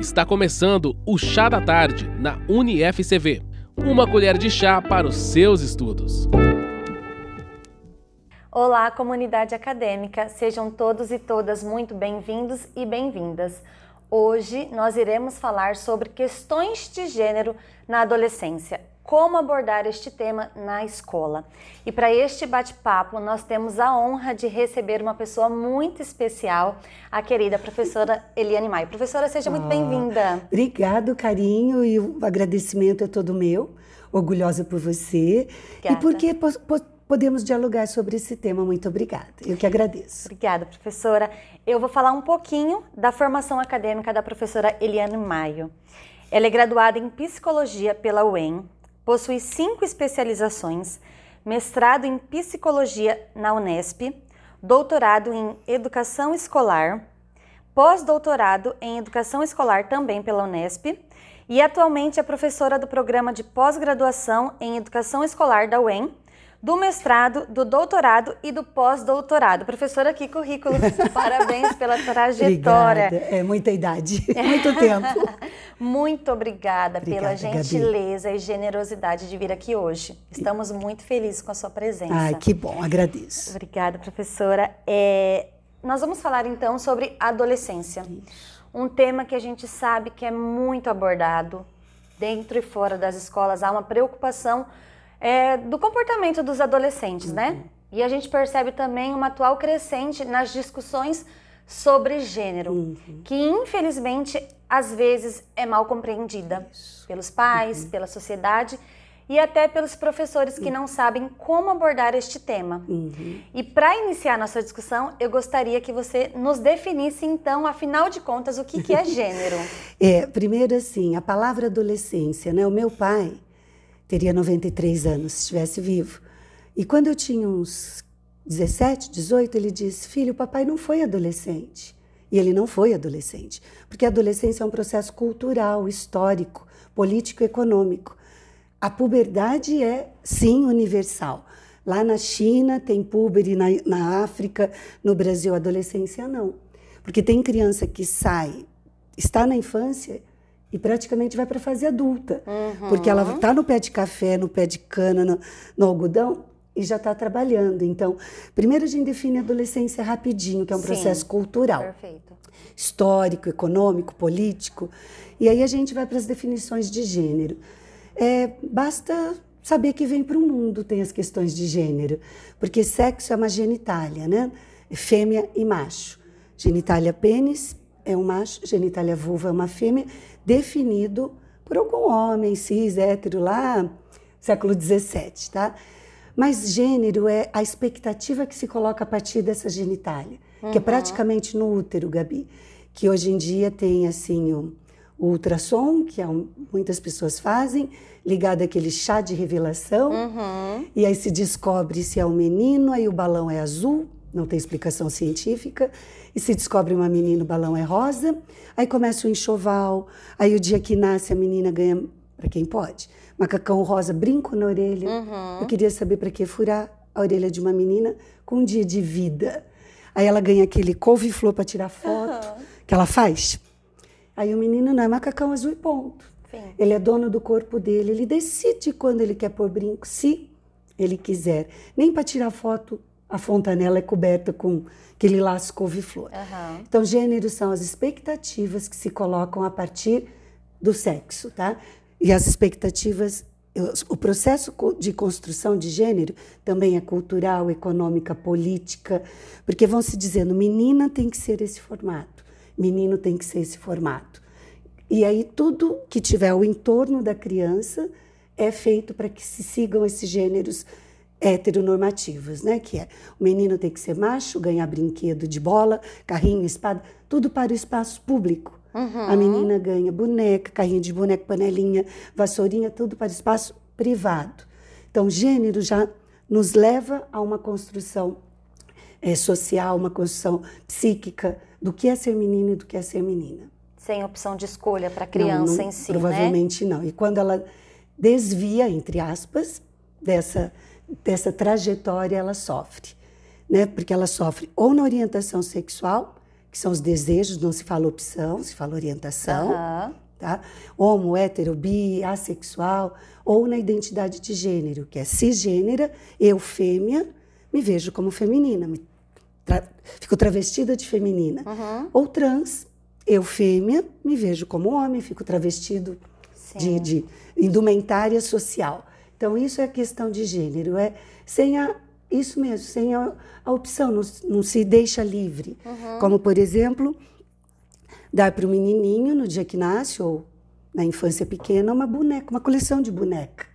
Está começando o Chá da Tarde na UniFCV. Uma colher de chá para os seus estudos. Olá, comunidade acadêmica. Sejam todos e todas muito bem-vindos e bem-vindas. Hoje nós iremos falar sobre questões de gênero na adolescência como abordar este tema na escola. E para este bate-papo, nós temos a honra de receber uma pessoa muito especial, a querida professora Eliane Maia. Professora, seja muito bem-vinda. Obrigado, carinho, e o agradecimento é todo meu. Orgulhosa por você. Obrigada. E porque podemos dialogar sobre esse tema. Muito obrigada. Eu que agradeço. Obrigada, professora. Eu vou falar um pouquinho da formação acadêmica da professora Eliane Maio. Ela é graduada em psicologia pela UEM, Possui cinco especializações: mestrado em psicologia na Unesp, doutorado em educação escolar, pós-doutorado em educação escolar também pela Unesp e atualmente é professora do programa de pós-graduação em educação escolar da UEM do mestrado, do doutorado e do pós-doutorado. Professora, que currículo! Parabéns pela trajetória. Obrigada. É muita idade, muito tempo. Muito obrigada, obrigada pela gentileza Gabi. e generosidade de vir aqui hoje. Estamos muito felizes com a sua presença. Ai, que bom, agradeço. Obrigada, professora. É, nós vamos falar então sobre adolescência. Isso. Um tema que a gente sabe que é muito abordado dentro e fora das escolas. Há uma preocupação é, do comportamento dos adolescentes, né? uhum. né? E a gente percebe também uma atual crescente nas discussões sobre gênero, uhum. que infelizmente às vezes é mal compreendida Isso. pelos pais, uhum. pela sociedade e até pelos professores que uhum. não sabem como abordar este tema. Uhum. E para iniciar nossa discussão, eu gostaria que você nos definisse então, afinal de contas, o que, que é gênero. é, primeiro assim, a palavra adolescência, né? O meu pai, teria 93 anos se estivesse vivo. E quando eu tinha uns 17, 18, ele disse: Filho, o papai não foi adolescente. E ele não foi adolescente, porque a adolescência é um processo cultural, histórico, político, econômico. A puberdade é, sim, universal. Lá na China tem púber, na, na África, no Brasil, adolescência não. Porque tem criança que sai, está na infância e praticamente vai para a fase adulta. Uhum. Porque ela está no pé de café, no pé de cana, no, no algodão e já está trabalhando. Então, primeiro a gente define a adolescência rapidinho, que é um Sim, processo cultural. Perfeito. Histórico, econômico, político. E aí a gente vai para as definições de gênero. É, basta saber que vem para o mundo tem as questões de gênero, porque sexo é uma genitália, né? Fêmea e macho. Genitália pênis é um macho, genitália vulva é uma fêmea, definido por algum homem cis, hétero lá, século XVII, tá? Mas gênero é a expectativa que se coloca a partir dessa genitália, uhum. que é uhum. praticamente no útero, Gabi, que hoje em dia tem assim o, o ultrassom, que é um, muitas pessoas fazem, ligado àquele chá de revelação, uhum. e aí se descobre se é um menino, aí o balão é azul, não tem explicação científica, e se descobre uma menina, o balão é rosa, aí começa o enxoval, aí o dia que nasce a menina ganha, para quem pode, macacão rosa, brinco na orelha. Uhum. Eu queria saber para que furar a orelha de uma menina com um dia de vida. Aí ela ganha aquele couve-flor para tirar foto, uhum. que ela faz. Aí o menino não é macacão azul e ponto. Sim. Ele é dono do corpo dele, ele decide quando ele quer pôr brinco, se ele quiser. Nem para tirar foto a fontanela é coberta com aquele laço couve-flor. Uhum. Então, gêneros são as expectativas que se colocam a partir do sexo, tá? E as expectativas, o processo de construção de gênero também é cultural, econômica, política, porque vão se dizendo, menina tem que ser esse formato, menino tem que ser esse formato. E aí tudo que tiver o entorno da criança é feito para que se sigam esses gêneros heteronormativas, né? Que é o menino tem que ser macho, ganhar brinquedo de bola, carrinho, espada, tudo para o espaço público. Uhum. A menina ganha boneca, carrinho de boneca, panelinha, vassourinha, tudo para espaço privado. Então, gênero já nos leva a uma construção é, social, uma construção psíquica do que é ser menino e do que é ser menina. Sem opção de escolha para a criança não, não, em si, né? Provavelmente né? não. E quando ela desvia, entre aspas, dessa dessa trajetória ela sofre, né? Porque ela sofre ou na orientação sexual, que são os desejos, não se fala opção, se fala orientação. Uhum. Tá? Homo, hétero, bi, assexual, ou na identidade de gênero, que é cisgênera, eu fêmea, me vejo como feminina, tra fico travestida de feminina. Uhum. Ou trans, eu fêmea, me vejo como homem, fico travestido de, de, indumentária social. Então, isso é questão de gênero, é sem a, isso mesmo, sem a, a opção, não, não, se deixa livre. Uhum. Como, por exemplo, dar para o menininho no dia que nasce, ou na infância pequena, uma boneca, uma coleção de boneca,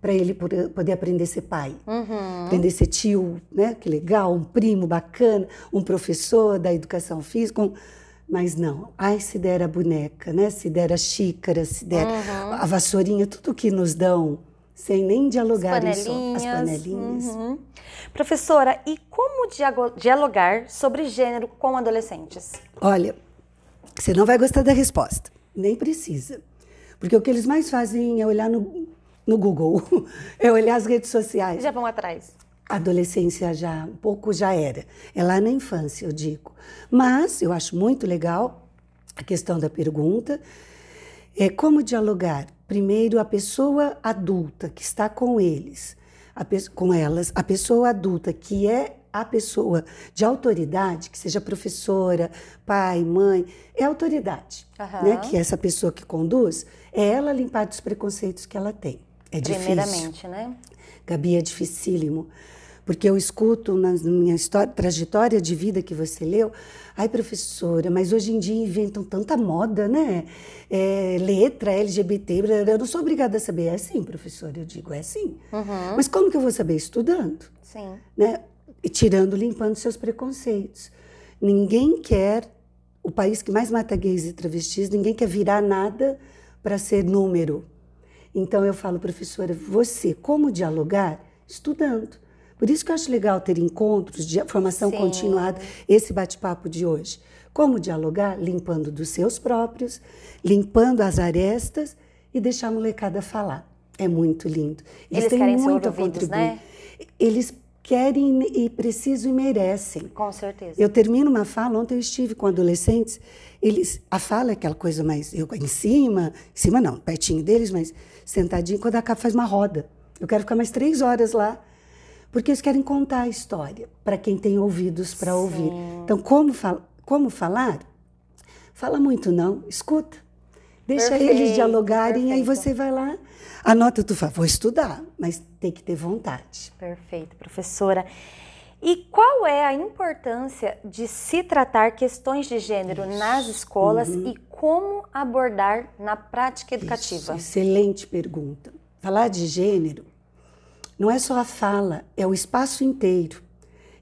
para ele poder aprender a ser pai, uhum. aprender a ser tio, né? que legal, um primo bacana, um professor da educação física. Um, mas não, ai, se der a boneca, né? se der a xícara, se der uhum. a vassourinha, tudo que nos dão, sem nem dialogar as panelinhas. As panelinhas. Uhum. Professora, e como dialogar sobre gênero com adolescentes? Olha, você não vai gostar da resposta, nem precisa. Porque o que eles mais fazem é olhar no, no Google, é olhar as redes sociais. Já vão atrás. A adolescência já, um pouco já era. É lá na infância, eu digo. Mas eu acho muito legal a questão da pergunta. É como dialogar? Primeiro, a pessoa adulta que está com eles, com elas, a pessoa adulta que é a pessoa de autoridade, que seja professora, pai, mãe, é autoridade, uhum. né? Que é essa pessoa que conduz, é ela limpar dos preconceitos que ela tem. É Primeiramente, difícil. né? Gabi, é dificílimo. Porque eu escuto na minha história, trajetória de vida que você leu, ai professora, mas hoje em dia inventam tanta moda, né? É, letra, LGBT, eu não sou obrigada a saber. É assim, professora, eu digo, é assim. Uhum. Mas como que eu vou saber? Estudando. Sim. Né? E tirando, limpando seus preconceitos. Ninguém quer, o país que mais mata gays e travestis, ninguém quer virar nada para ser número. Então eu falo, professora, você, como dialogar? Estudando. Por isso que eu acho legal ter encontros de formação Sim. continuada, esse bate-papo de hoje. Como dialogar? Limpando dos seus próprios, limpando as arestas e deixar a molecada falar. É muito lindo. Eles, Eles têm muito a contribuir. Né? Eles querem e precisam e merecem. Com certeza. Eu termino uma fala, ontem eu estive com adolescentes, eles, a fala é aquela coisa mais, eu em cima, em cima não, pertinho deles, mas sentadinho, quando acaba faz uma roda. Eu quero ficar mais três horas lá porque eles querem contar a história para quem tem ouvidos para ouvir. Então, como, fal como falar? Fala muito não, escuta. Deixa perfeito, eles dialogarem, perfeito. aí você vai lá, anota, tu fala, vou estudar, mas tem que ter vontade. Perfeito, professora. E qual é a importância de se tratar questões de gênero Isso. nas escolas uhum. e como abordar na prática educativa? Isso, excelente pergunta. Falar de gênero não é só a fala, é o espaço inteiro.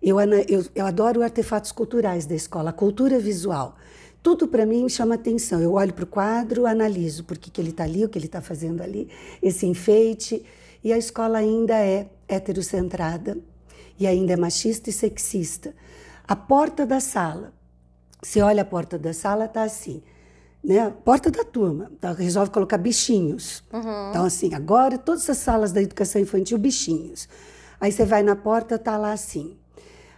Eu, eu, eu adoro artefatos culturais da escola, a cultura visual. Tudo para mim chama atenção. Eu olho para o quadro, analiso por que, que ele está ali, o que ele está fazendo ali, esse enfeite. E a escola ainda é heterocentrada e ainda é machista e sexista. A porta da sala, você olha a porta da sala, está assim né, porta da turma. Então, resolve colocar bichinhos. Uhum. Então, assim, agora todas as salas da educação infantil, bichinhos. Aí você vai na porta, tá lá assim.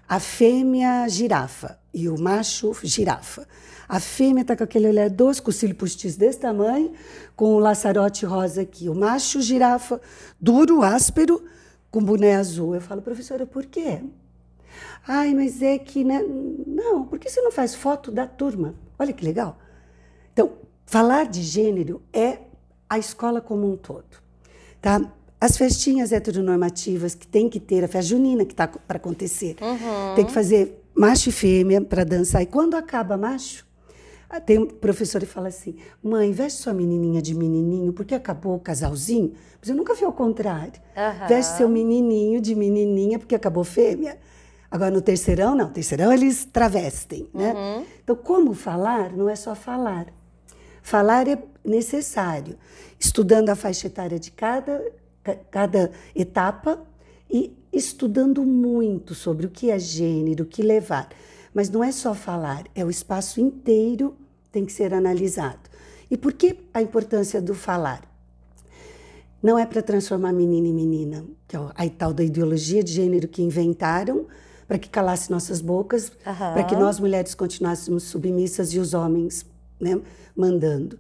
A fêmea girafa e o macho girafa. A fêmea tá com aquele olhar doce, com o cílio postiço desse tamanho, com o laçarote rosa aqui. O macho girafa, duro, áspero, com boné azul. Eu falo, professora, por quê? Ai, mas é que, né? Não, por que você não faz foto da turma? Olha que legal. Então, falar de gênero é a escola como um todo. Tá? As festinhas heteronormativas que tem que ter, a festa junina que está para acontecer, uhum. tem que fazer macho e fêmea para dançar. E quando acaba macho, ah, tem um professor que fala assim: mãe, veste sua menininha de menininho, porque acabou o casalzinho. Mas eu nunca vi o contrário. Uhum. Veste seu menininho de menininha, porque acabou fêmea. Agora, no terceirão, não. No terceirão, eles travestem. Né? Uhum. Então, como falar não é só falar. Falar é necessário, estudando a faixa etária de cada, cada etapa e estudando muito sobre o que é gênero, o que levar. Mas não é só falar, é o espaço inteiro tem que ser analisado. E por que a importância do falar? Não é para transformar menino em menina, que é a tal da ideologia de gênero que inventaram para que calasse nossas bocas, uhum. para que nós mulheres continuássemos submissas e os homens né, mandando.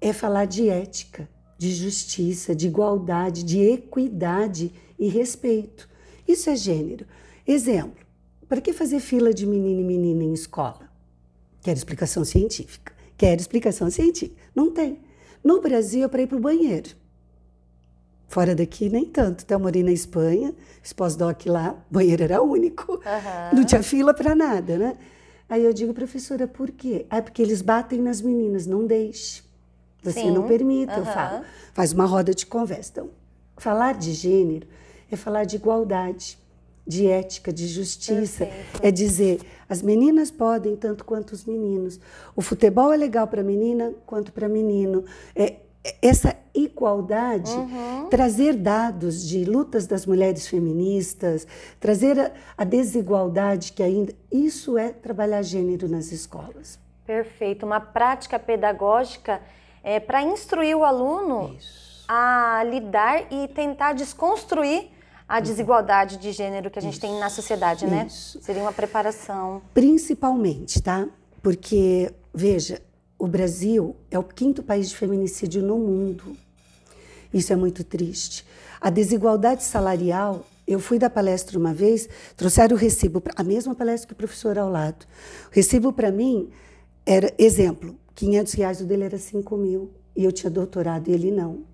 É falar de ética, de justiça, de igualdade, de equidade e respeito. Isso é gênero. Exemplo: para que fazer fila de menino e menina em escola? Quero explicação científica. Quero explicação científica. Não tem. No Brasil, é para ir para o banheiro. Fora daqui, nem tanto. Então, eu morei na Espanha, pós-doc lá, banheiro era único. Uhum. Não tinha fila para nada, né? Aí eu digo, professora, por quê? Ah, porque eles batem nas meninas, não deixe. Você Sim. não permite, uhum. eu falo. Faz uma roda de conversa. Então, falar de gênero é falar de igualdade, de ética, de justiça. Perfeito. É dizer, as meninas podem tanto quanto os meninos. O futebol é legal para menina quanto para menino. É, essa igualdade, uhum. trazer dados de lutas das mulheres feministas, trazer a, a, desigualdade que ainda. Isso é trabalhar gênero nas escolas. Perfeito. Uma prática pedagógica é, para instruir o aluno Isso. a lidar e tentar desconstruir a desigualdade de gênero que a gente Isso. tem na sociedade, né? Isso. Seria uma preparação. Principalmente, tá? Porque, veja, o Brasil é o quinto país de feminicídio no mundo. Isso é muito triste. A desigualdade salarial, eu fui da palestra uma vez, trouxeram o recibo, a mesma palestra que o professor ao lado. O recibo para mim era, exemplo, 500 reais, o dele era 5 mil, e eu tinha doutorado e ele não.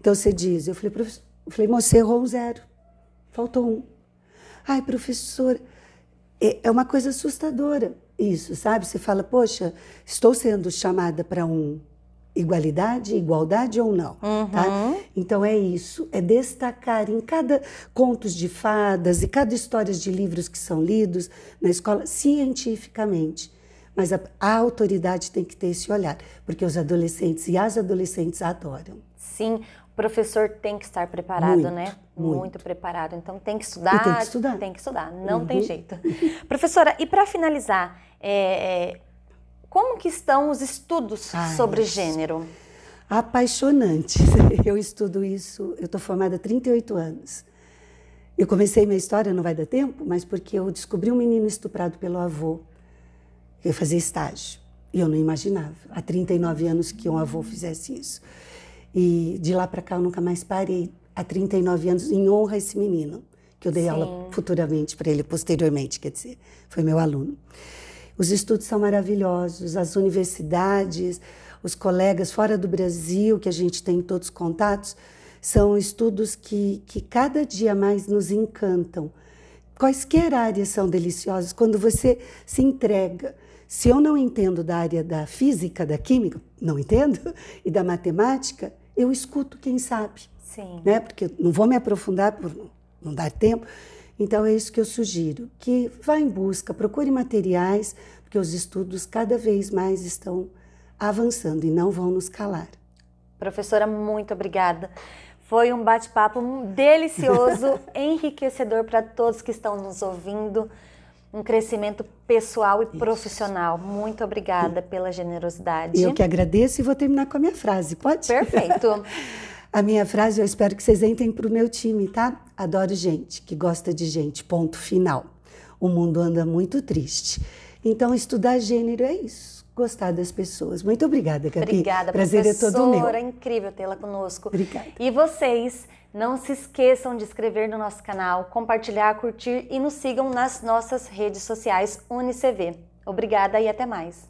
Então você diz, eu falei, professor, eu falei, moça, errou um zero, faltou um. Ai, professor, é, é uma coisa assustadora isso, sabe? Você fala, poxa, estou sendo chamada para um igualdade, igualdade ou não, tá? uhum. tá? Então é isso, é destacar em cada contos de fadas e cada histórias de livros que são lidos na escola cientificamente. Mas a, a autoridade tem que ter esse olhar, porque os adolescentes e as adolescentes adoram. Sim, professor tem que estar preparado, muito, né? Muito. muito. preparado. Então tem que estudar. E tem que estudar. Tem que estudar, não uhum. tem jeito. Professora, e para finalizar, é, é, como que estão os estudos Ai, sobre gênero? Apaixonante. Eu estudo isso, eu estou formada há 38 anos. Eu comecei minha história, não vai dar tempo, mas porque eu descobri um menino estuprado pelo avô. Eu fazia estágio. E eu não imaginava, há 39 anos, que um avô fizesse isso. E de lá para cá eu nunca mais parei. Há 39 anos, em honra a esse menino, que eu dei Sim. aula futuramente para ele, posteriormente, quer dizer, foi meu aluno. Os estudos são maravilhosos, as universidades, os colegas fora do Brasil, que a gente tem todos contatos, são estudos que, que cada dia mais nos encantam. Quaisquer áreas são deliciosas quando você se entrega. Se eu não entendo da área da física, da química, não entendo, e da matemática, eu escuto quem sabe. Sim. Né? Porque não vou me aprofundar por não dar tempo. Então é isso que eu sugiro, que vá em busca, procure materiais, porque os estudos cada vez mais estão avançando e não vão nos calar. Professora, muito obrigada. Foi um bate-papo delicioso, enriquecedor para todos que estão nos ouvindo um crescimento pessoal e Isso. profissional. Muito obrigada pela generosidade. Eu que agradeço e vou terminar com a minha frase, pode? Perfeito. a minha frase eu espero que vocês entrem para o meu time, tá? Adoro gente que gosta de gente, ponto final. O mundo anda muito triste. Então, estudar gênero é isso. Gostar das pessoas. Muito obrigada, Gabi. Obrigada, Prazer professora. é todo meu. É incrível tê-la conosco. Obrigada. E vocês não se esqueçam de inscrever no nosso canal, compartilhar, curtir e nos sigam nas nossas redes sociais UniCV. Obrigada e até mais!